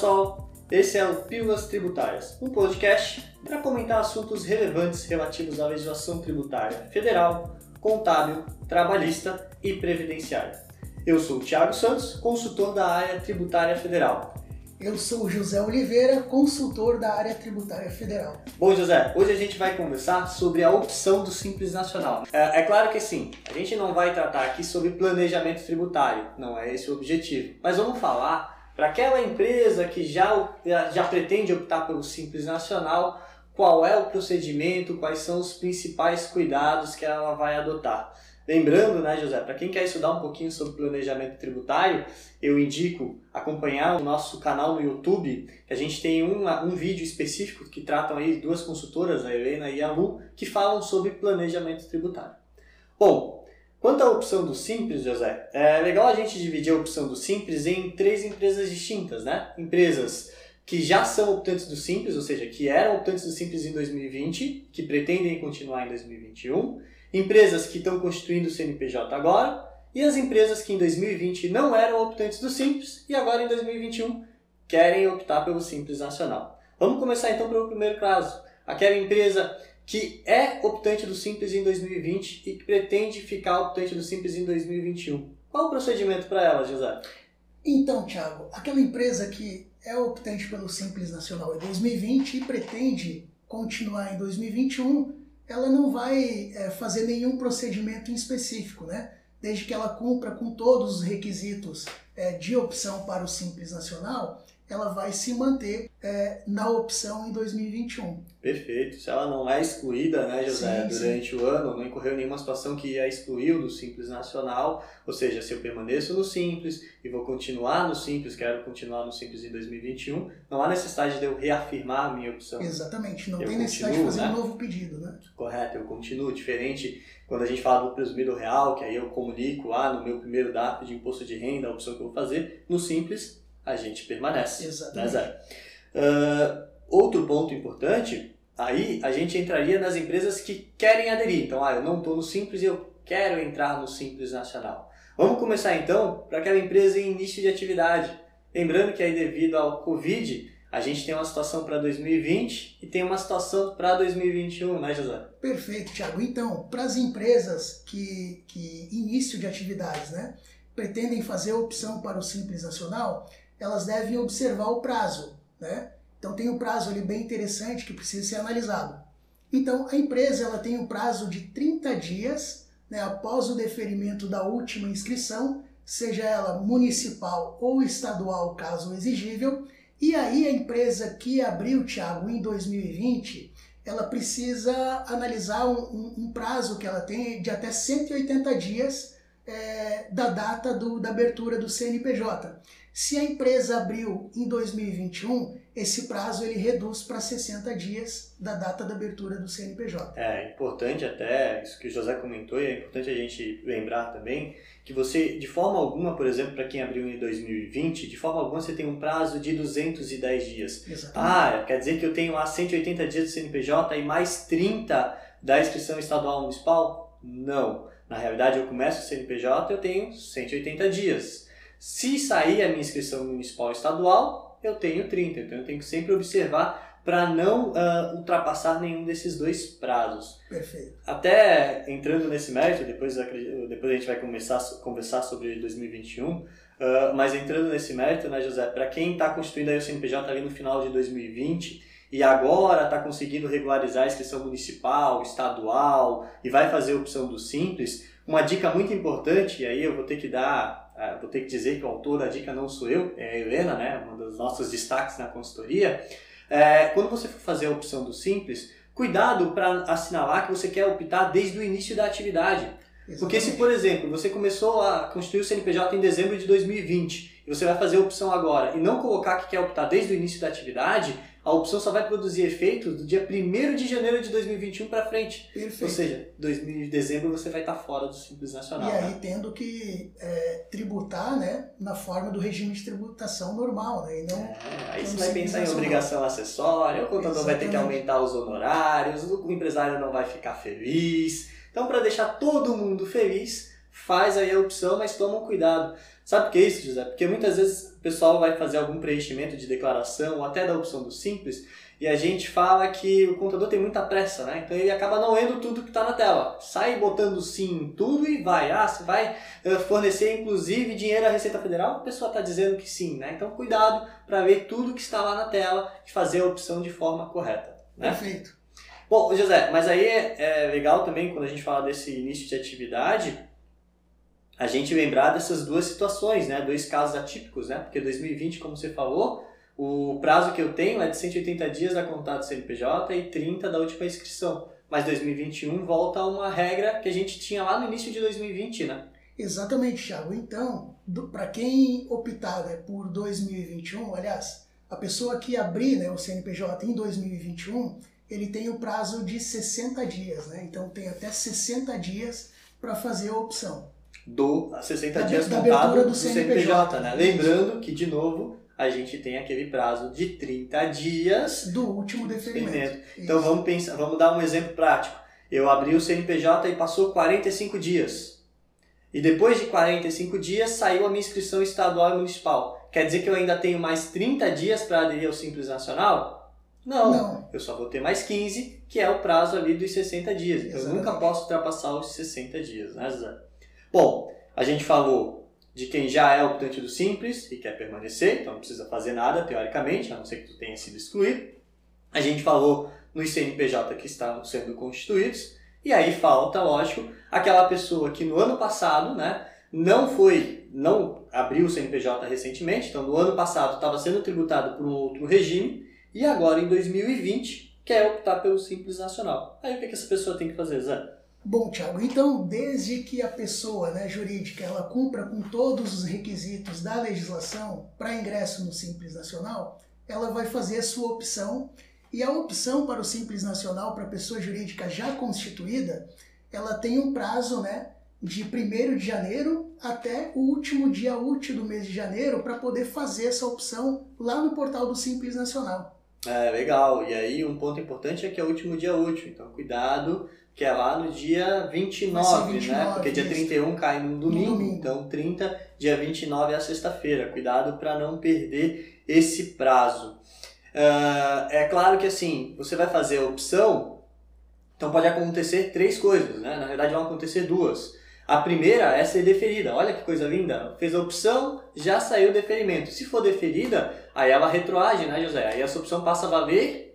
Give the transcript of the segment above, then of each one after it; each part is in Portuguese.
pessoal, esse é o Pílulas Tributárias, um podcast para comentar assuntos relevantes relativos à legislação tributária federal, contábil, trabalhista e previdenciária. Eu sou o Thiago Santos, consultor da área tributária federal. Eu sou o José Oliveira, consultor da área tributária federal. Bom, José, hoje a gente vai conversar sobre a opção do Simples Nacional. É, é, claro que sim, a gente não vai tratar aqui sobre planejamento tributário, não é esse o objetivo. Mas vamos falar para aquela empresa que já, já pretende optar pelo Simples Nacional, qual é o procedimento, quais são os principais cuidados que ela vai adotar. Lembrando, né, José, para quem quer estudar um pouquinho sobre planejamento tributário, eu indico acompanhar o nosso canal no YouTube, que a gente tem um, vídeo específico que tratam aí duas consultoras, a Helena e a Lu, que falam sobre planejamento tributário. Bom, Quanto à opção do Simples, José, é legal a gente dividir a opção do Simples em três empresas distintas, né? Empresas que já são optantes do Simples, ou seja, que eram optantes do Simples em 2020, que pretendem continuar em 2021, empresas que estão constituindo o CNPJ agora, e as empresas que em 2020 não eram optantes do Simples e agora em 2021 querem optar pelo Simples Nacional. Vamos começar então pelo primeiro caso. Aquela empresa que é optante do Simples em 2020 e que pretende ficar optante do Simples em 2021. Qual o procedimento para ela, José? Então, Thiago, aquela empresa que é optante pelo Simples Nacional em 2020 e pretende continuar em 2021, ela não vai é, fazer nenhum procedimento em específico, né? Desde que ela cumpra com todos os requisitos é, de opção para o Simples Nacional, ela vai se manter é, na opção em 2021. Perfeito. Se ela não é excluída, né, José, sim, durante sim. o ano, não incorreu nenhuma situação que a excluiu do Simples Nacional, ou seja, se eu permaneço no Simples e vou continuar no Simples, quero continuar no Simples em 2021, não há necessidade de eu reafirmar a minha opção. Exatamente, não eu tem necessidade de fazer né? um novo pedido, né? Correto, eu continuo. Diferente quando a gente fala do presumido real, que aí eu comunico lá no meu primeiro DAP de imposto de renda, a opção que eu vou fazer, no Simples a gente permanece. Exatamente. Né, uh, outro ponto importante, aí a gente entraria nas empresas que querem aderir. Então, ah, eu não estou no Simples e eu quero entrar no Simples Nacional. Vamos começar então para aquela empresa em início de atividade. Lembrando que aí devido ao Covid, a gente tem uma situação para 2020 e tem uma situação para 2021, né, José? Perfeito, Thiago. Então, para as empresas que, que início de atividades, né, pretendem fazer a opção para o Simples Nacional, elas devem observar o prazo, né? Então tem um prazo ali bem interessante que precisa ser analisado. Então a empresa ela tem um prazo de 30 dias né, após o deferimento da última inscrição, seja ela municipal ou estadual, caso exigível. E aí a empresa que abriu, Thiago, em 2020, ela precisa analisar um, um, um prazo que ela tem de até 180 dias é, da data do, da abertura do CNPJ. Se a empresa abriu em 2021, esse prazo ele reduz para 60 dias da data da abertura do CNPJ. É importante até, isso que o José comentou, e é importante a gente lembrar também, que você, de forma alguma, por exemplo, para quem abriu em 2020, de forma alguma você tem um prazo de 210 dias. Exatamente. Ah, quer dizer que eu tenho lá 180 dias do CNPJ e mais 30 da inscrição estadual municipal? Não. Na realidade, eu começo o CNPJ, eu tenho 180 dias. Se sair a minha inscrição municipal estadual, eu tenho 30. Então eu tenho que sempre observar para não uh, ultrapassar nenhum desses dois prazos. Perfeito. Até entrando nesse mérito, depois, depois a gente vai começar a conversar sobre 2021, uh, ah, mas entrando nesse mérito, né, José, para quem está constituindo aí o CNPJ ali no final de 2020 e agora está conseguindo regularizar a inscrição municipal, estadual e vai fazer a opção do Simples, uma dica muito importante, e aí eu vou ter que dar vou ter que dizer que o autor da dica não sou eu, é a Helena, né, um dos nossos destaques na consultoria. É, quando você for fazer a opção do simples, cuidado para assinalar que você quer optar desde o início da atividade. Exatamente. Porque se, por exemplo, você começou a constituir o CNPJ em dezembro de 2020 e você vai fazer a opção agora e não colocar que quer optar desde o início da atividade, a opção só vai produzir efeitos do dia 1 de janeiro de 2021 para frente. Perfeito. Ou seja, 2000 de dezembro você vai estar fora do Simples Nacional. E aí né? tendo que é, tributar né, na forma do regime de tributação normal. Né, e não, é, aí você vai pensar em obrigação acessória, o contador Exatamente. vai ter que aumentar os honorários, o empresário não vai ficar feliz. Então, para deixar todo mundo feliz, faz aí a opção, mas toma um cuidado. Sabe o que é isso, José? Porque muitas vezes o pessoal vai fazer algum preenchimento de declaração ou até da opção do simples e a gente fala que o contador tem muita pressa, né? Então ele acaba não lendo tudo que está na tela. Sai botando sim em tudo e vai. Ah, você vai eh, fornecer inclusive dinheiro à Receita Federal? A pessoa está dizendo que sim, né? Então cuidado para ver tudo que está lá na tela e fazer a opção de forma correta. Né? Perfeito. Bom, José, mas aí é, é legal também quando a gente fala desse início de atividade a gente lembrar dessas duas situações, né? Dois casos atípicos, né? Porque 2020, como você falou, o prazo que eu tenho é de 180 dias da contato CNPJ e 30 da última inscrição. Mas 2021 volta a uma regra que a gente tinha lá no início de 2020, né? Exatamente, Thiago. Então, para quem optar né, por 2021, aliás, a pessoa que abrir né, o CNPJ em 2021, ele tem o prazo de 60 dias, né? Então tem até 60 dias para fazer a opção do 60 da, dias da contado do CNPJ, do CNPJ né? Lembrando que, de novo, a gente tem aquele prazo de 30 dias do último deferimento. Então vamos pensar, vamos dar um exemplo prático. Eu abri o CNPJ e passou 45 dias. E depois de 45 dias saiu a minha inscrição estadual e municipal. Quer dizer que eu ainda tenho mais 30 dias para aderir ao Simples Nacional? Não, Não, eu só vou ter mais 15, que é o prazo ali dos 60 dias. Então eu nunca posso ultrapassar os 60 dias, né, Zé? Bom, a gente falou de quem já é optante do Simples e quer permanecer, então não precisa fazer nada, teoricamente, a não ser que tu tenha sido excluído. A gente falou nos CNPJ que estão sendo constituídos. E aí falta, lógico, aquela pessoa que no ano passado, né, não foi, não abriu o CNPJ recentemente, então no ano passado estava sendo tributado por um outro regime e agora em 2020 quer optar pelo Simples Nacional. Aí o que, que essa pessoa tem que fazer, Zé? Bom, Tiago, então, desde que a pessoa né, jurídica ela cumpra com todos os requisitos da legislação para ingresso no Simples Nacional, ela vai fazer a sua opção e a opção para o Simples Nacional para a pessoa jurídica já constituída, ela tem um prazo né, de 1 de janeiro até o último dia útil do mês de janeiro para poder fazer essa opção lá no portal do Simples Nacional. É, legal. E aí um ponto importante é que é o último dia útil, então cuidado que é lá no dia 29, 29 né? Porque dia 31 cai num domingo, domingo, então 30, dia 29 é a sexta-feira. Cuidado para não perder esse prazo. Uh, é claro que assim, você vai fazer a opção, então pode acontecer três coisas, né? Na verdade vão acontecer duas. A primeira é ser deferida. Olha que coisa linda. Fez a opção, já saiu o deferimento. Se for deferida, aí ela retroage, né, José? Aí essa opção passa a valer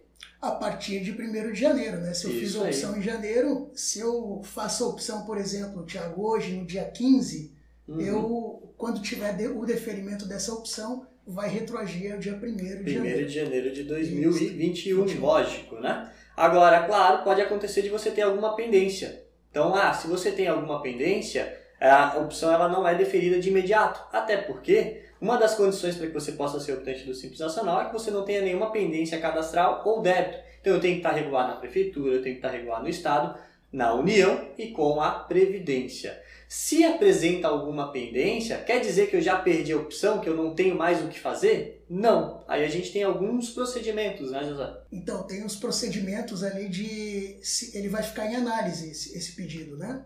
a partir de 1 de janeiro, né? Se eu Isso fiz a opção aí. em janeiro, se eu faço a opção, por exemplo, Tiago, hoje, no dia 15, uhum. eu, quando tiver o deferimento dessa opção, vai retroagir ao dia 1 de janeiro. 1 de janeiro de 2021, Isso. lógico, né? Agora, claro, pode acontecer de você ter alguma pendência. Então, ah, se você tem alguma pendência, a opção ela não é deferida de imediato. Até porque uma das condições para que você possa ser optante do Simples Nacional é que você não tenha nenhuma pendência cadastral ou débito. Então eu tenho que estar regular na prefeitura, eu tenho que estar regular no estado, na União e com a Previdência. Se apresenta alguma pendência, quer dizer que eu já perdi a opção, que eu não tenho mais o que fazer? Não. Aí a gente tem alguns procedimentos, né, José? Então, tem os procedimentos ali de. Ele vai ficar em análise esse pedido, né?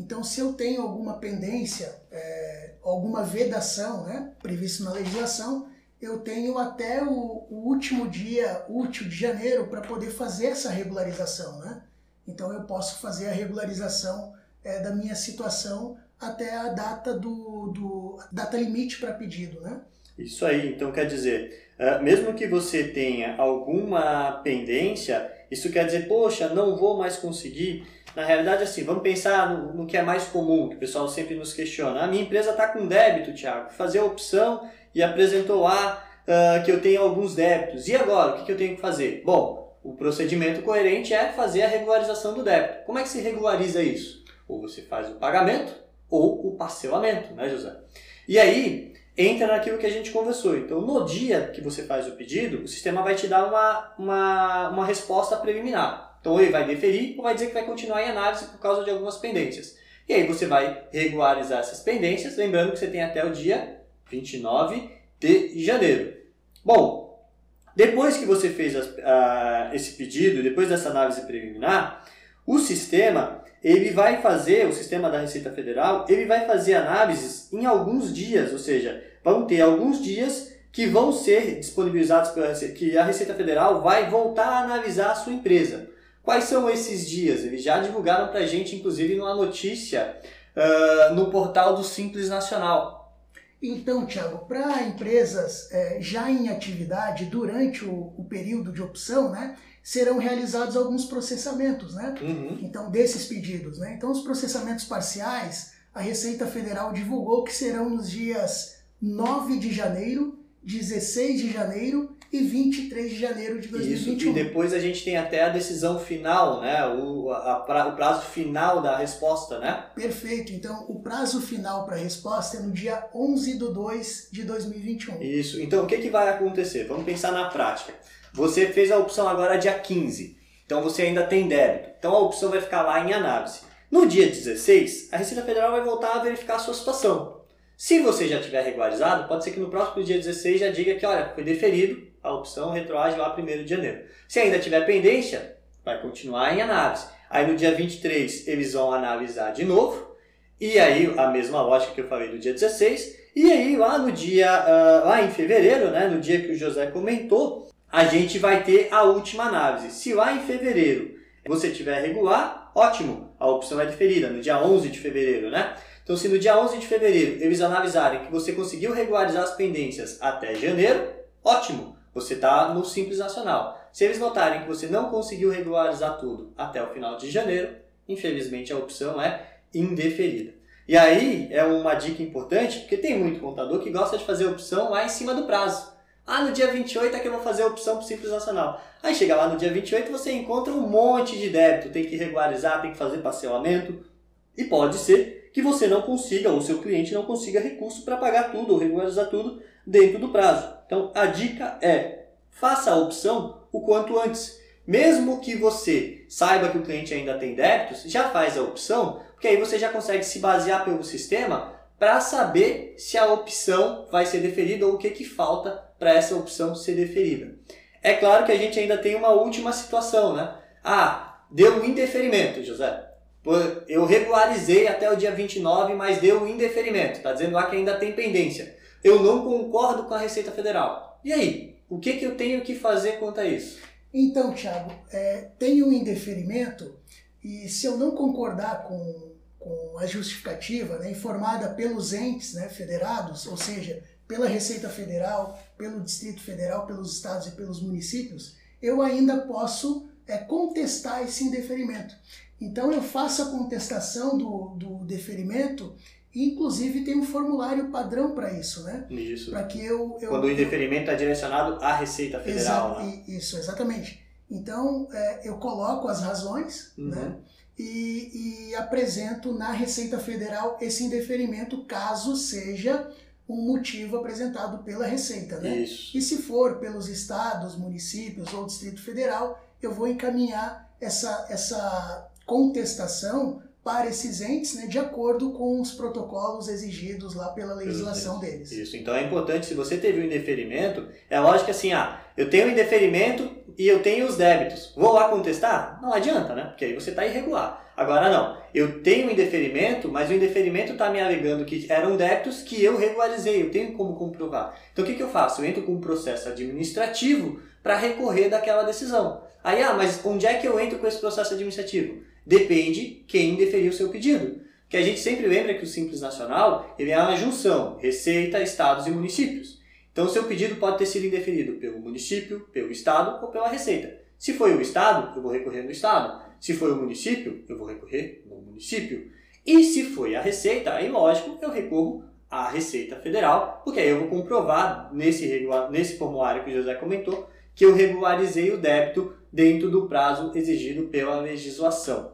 Então, se eu tenho alguma pendência, é, alguma vedação né, previsto na legislação, eu tenho até o, o último dia útil de janeiro para poder fazer essa regularização. Né? Então, eu posso fazer a regularização é, da minha situação até a data do, do data limite para pedido, né? Isso aí. Então, quer dizer, é, mesmo que você tenha alguma pendência, isso quer dizer, poxa, não vou mais conseguir na realidade, assim, vamos pensar no, no, que é mais comum, que o pessoal sempre nos questiona. A minha empresa está com débito, Thiago. Fazer a opção e apresentou lá uh, que eu tenho alguns débitos. E agora, o que, que eu tenho que fazer? Bom, o procedimento coerente é fazer a regularização do débito. Como é que se regulariza isso? Ou você faz o pagamento ou o parcelamento, né, José? E aí, entra naquilo que a gente conversou. Então, no dia que você faz o pedido, o sistema vai te dar uma, uma, uma resposta preliminar. Então, ele vai deferir ou vai dizer que vai continuar em análise por causa de algumas pendências. E aí você vai regularizar essas pendências, lembrando que você tem até o dia 29 de janeiro. Bom, depois que você fez as, esse pedido, depois dessa análise preliminar, O sistema, ele vai fazer, o sistema da Receita Federal, ele vai fazer análises em alguns dias, ou seja, vão ter alguns dias que vão ser disponibilizados pela Receita, que a Receita Federal vai voltar a analisar a sua empresa. Quais são esses dias? Eles já divulgaram para a gente, inclusive, numa notícia uh, no portal do Simples Nacional. Então, Tiago, para empresas é, já em atividade durante o, o, período de opção, né, serão realizados alguns processamentos, né? Uhum. Então, desses pedidos, né? Então, os processamentos parciais, a Receita Federal divulgou que serão nos dias 9 de janeiro, 16 de janeiro e 23 de janeiro de 2021. Isso, e depois a gente tem até a decisão final, né? O, a, a, o prazo final da resposta, né? Perfeito. Então, o prazo final para a resposta é no dia 11 de 2 de 2021. Isso. Então, o que, que vai acontecer? Vamos pensar na prática. Você fez a opção agora dia 15. Então, você ainda tem débito. Então, a opção vai ficar lá em análise. No dia 16, a Receita Federal vai voltar a verificar a sua situação. Se você já tiver regularizado, pode ser que no próximo dia 16 já diga que, olha, foi deferido, a opção retroage lá 1 de janeiro. Se ainda tiver pendência, vai continuar em análise. Aí no dia 23 eles vão analisar de novo, e aí a mesma lógica que eu falei do dia 16, e aí lá no dia, uh, lá em fevereiro, né, no dia que o José comentou, a gente vai ter a última análise. Se lá em fevereiro você tiver regular, ótimo, a opção é diferida, no dia 11 de fevereiro, né? Então, se no dia 11 de fevereiro eles analisarem que você conseguiu regularizar as pendências até janeiro, ótimo, você está no Simples Nacional. Se eles notarem que você não conseguiu regularizar tudo até o final de janeiro, infelizmente a opção é indeferida. E aí é uma dica importante, porque tem muito contador que gosta de fazer opção lá em cima do prazo. Ah, no dia 28 é que eu vou fazer a opção para o Simples Nacional. Aí chega lá no dia 28 você encontra um monte de débito, tem que regularizar, tem que fazer parcelamento. E pode ser que você não consiga, ou seu cliente não consiga recurso para pagar tudo ou regularizar tudo dentro do prazo. Então a dica é: faça a opção o quanto antes. Mesmo que você saiba que o cliente ainda tem débitos, já faz a opção, porque aí você já consegue se basear pelo sistema para saber se a opção vai ser deferida ou o que, que falta para essa opção ser deferida. É claro que a gente ainda tem uma última situação, né? Ah, deu um indeferimento, José. Eu regularizei até o dia 29, mas deu um indeferimento. Está dizendo lá que ainda tem pendência eu não concordo com a Receita Federal. E aí? O que, que eu tenho que fazer quanto a isso? Então, Thiago, é, tem um indeferimento e se eu não concordar com, com a justificativa né, informada pelos entes né, federados, ou seja, pela Receita Federal, pelo Distrito Federal, pelos estados e pelos municípios, eu ainda posso é, contestar esse indeferimento. Então eu faço a contestação do, do deferimento Inclusive tem um formulário padrão para isso, né? Isso. Para que eu, eu quando o indeferimento é direcionado à Receita Federal. Exa né? Isso, exatamente. Então é, eu coloco as razões, uhum. né? E, e apresento na Receita Federal esse indeferimento, caso seja um motivo apresentado pela Receita, né? Isso. E se for pelos estados, municípios ou Distrito Federal, eu vou encaminhar essa, essa contestação para esses entes, né, de acordo com os protocolos exigidos lá pela legislação Isso. deles. Isso. Então é importante, se você teve um indeferimento, é lógico assim, ah, eu tenho um indeferimento e eu tenho os débitos. Vou lá contestar? Não adianta, né? Porque aí você está irregular. Agora não, eu tenho um indeferimento, mas o indeferimento está me alegando que eram débitos que eu regularizei, eu tenho como comprovar. Então o que, que eu faço? Eu entro com um processo administrativo para recorrer daquela decisão. Aí, ah, mas onde é que eu entro com esse processo administrativo? Depende quem deferiu o seu pedido. Que a gente sempre lembra que o Simples Nacional ele é uma junção, Receita, Estados e municípios. Então, seu pedido pode ter sido indeferido pelo município, pelo Estado ou pela Receita. Se foi o Estado, eu vou recorrer no Estado. Se foi o município, eu vou recorrer no município. E se foi a Receita, aí lógico, eu recorro à Receita Federal, porque aí eu vou comprovar nesse, nesse formulário que o José comentou que eu regularizei o débito dentro do prazo exigido pela legislação.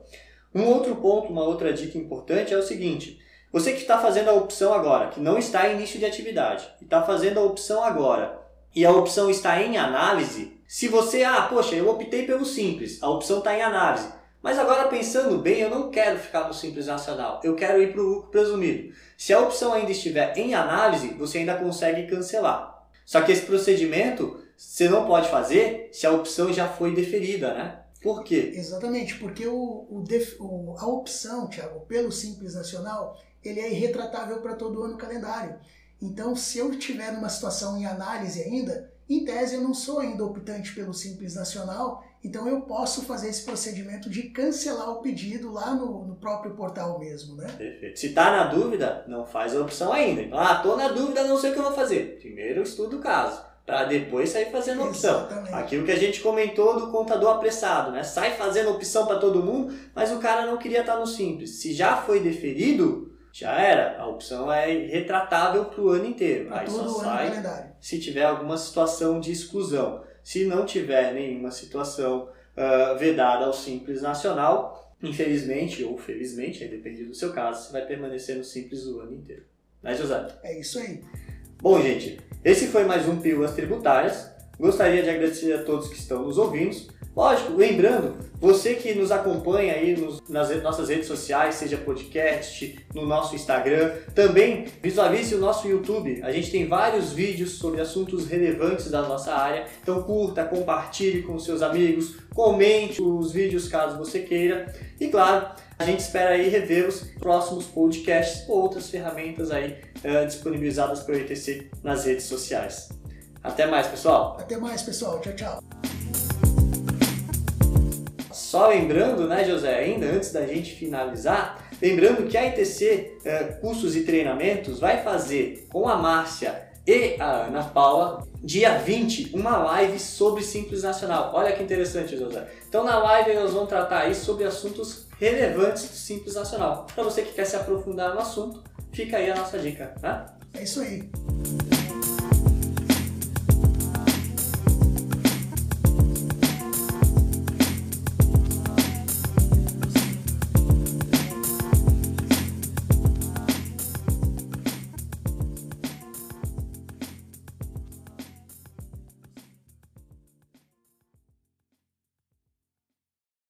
Um outro ponto, uma outra dica importante é o seguinte: você que está fazendo a opção agora, que não está em início de atividade, e está fazendo a opção agora, e a opção está em análise, se você, ah, poxa, eu optei pelo simples, a opção está em análise, mas agora pensando bem, eu não quero ficar no Simples Nacional, eu quero ir para o lucro presumido. Se a opção ainda estiver em análise, você ainda consegue cancelar. Só que esse procedimento você não pode fazer se a opção já foi deferida, né? Por quê? Exatamente, porque o, o, def, o, a opção, Thiago, pelo Simples Nacional, ele é irretratável para todo ano calendário. Então, se eu estiver numa situação em análise ainda, em tese eu não sou ainda optante pelo Simples Nacional, então eu posso fazer esse procedimento de cancelar o pedido lá no, no próprio portal mesmo, né? Perfeito. Se está na dúvida, não faz a opção ainda. Então, ah, tô na dúvida, não sei o que eu vou fazer. Primeiro estudo o caso, para depois sair fazendo opção. Exatamente. Aquilo que a gente comentou do contador apressado, né? Sai fazendo opção para todo mundo, mas o cara não queria estar no simples. Se já foi deferido, já era. A opção é retratável para o ano inteiro. Para Aí só sai se tiver alguma situação de exclusão. Se não tiver nenhuma situação ah, vedada ao Simples Nacional, infelizmente ou felizmente, aí depende do seu caso, você vai permanecer no Simples o ano inteiro. Né, José? É isso aí. Bom, gente, esse foi mais um Pílulas Tributárias. Gostaria de agradecer a todos que estão nos ouvindo. Lógico, lembrando, você que nos acompanha aí nos- nas nossas redes sociais, seja podcast, no nosso Instagram, também visualize o nosso YouTube. A gente tem vários vídeos sobre assuntos relevantes da nossa área. Então curta, compartilhe com seus amigos, comente os vídeos caso você queira. E claro, a gente espera aí rever os próximos podcasts ou outras ferramentas aí eh, disponibilizadas pelo ETC nas redes sociais. Até mais, pessoal! Até mais, pessoal. Tchau, tchau. Só lembrando, né, José, ainda antes da gente finalizar, lembrando que a ITC eh, Cursos e Treinamentos vai fazer com a Márcia e a Ana Paula, dia 20, uma live sobre Simples Nacional. Olha que interessante, José. Então na live elas vão tratar aí sobre assuntos relevantes do Simples Nacional. Para você que quer se aprofundar no assunto, fica aí a nossa dica, tá? É isso aí.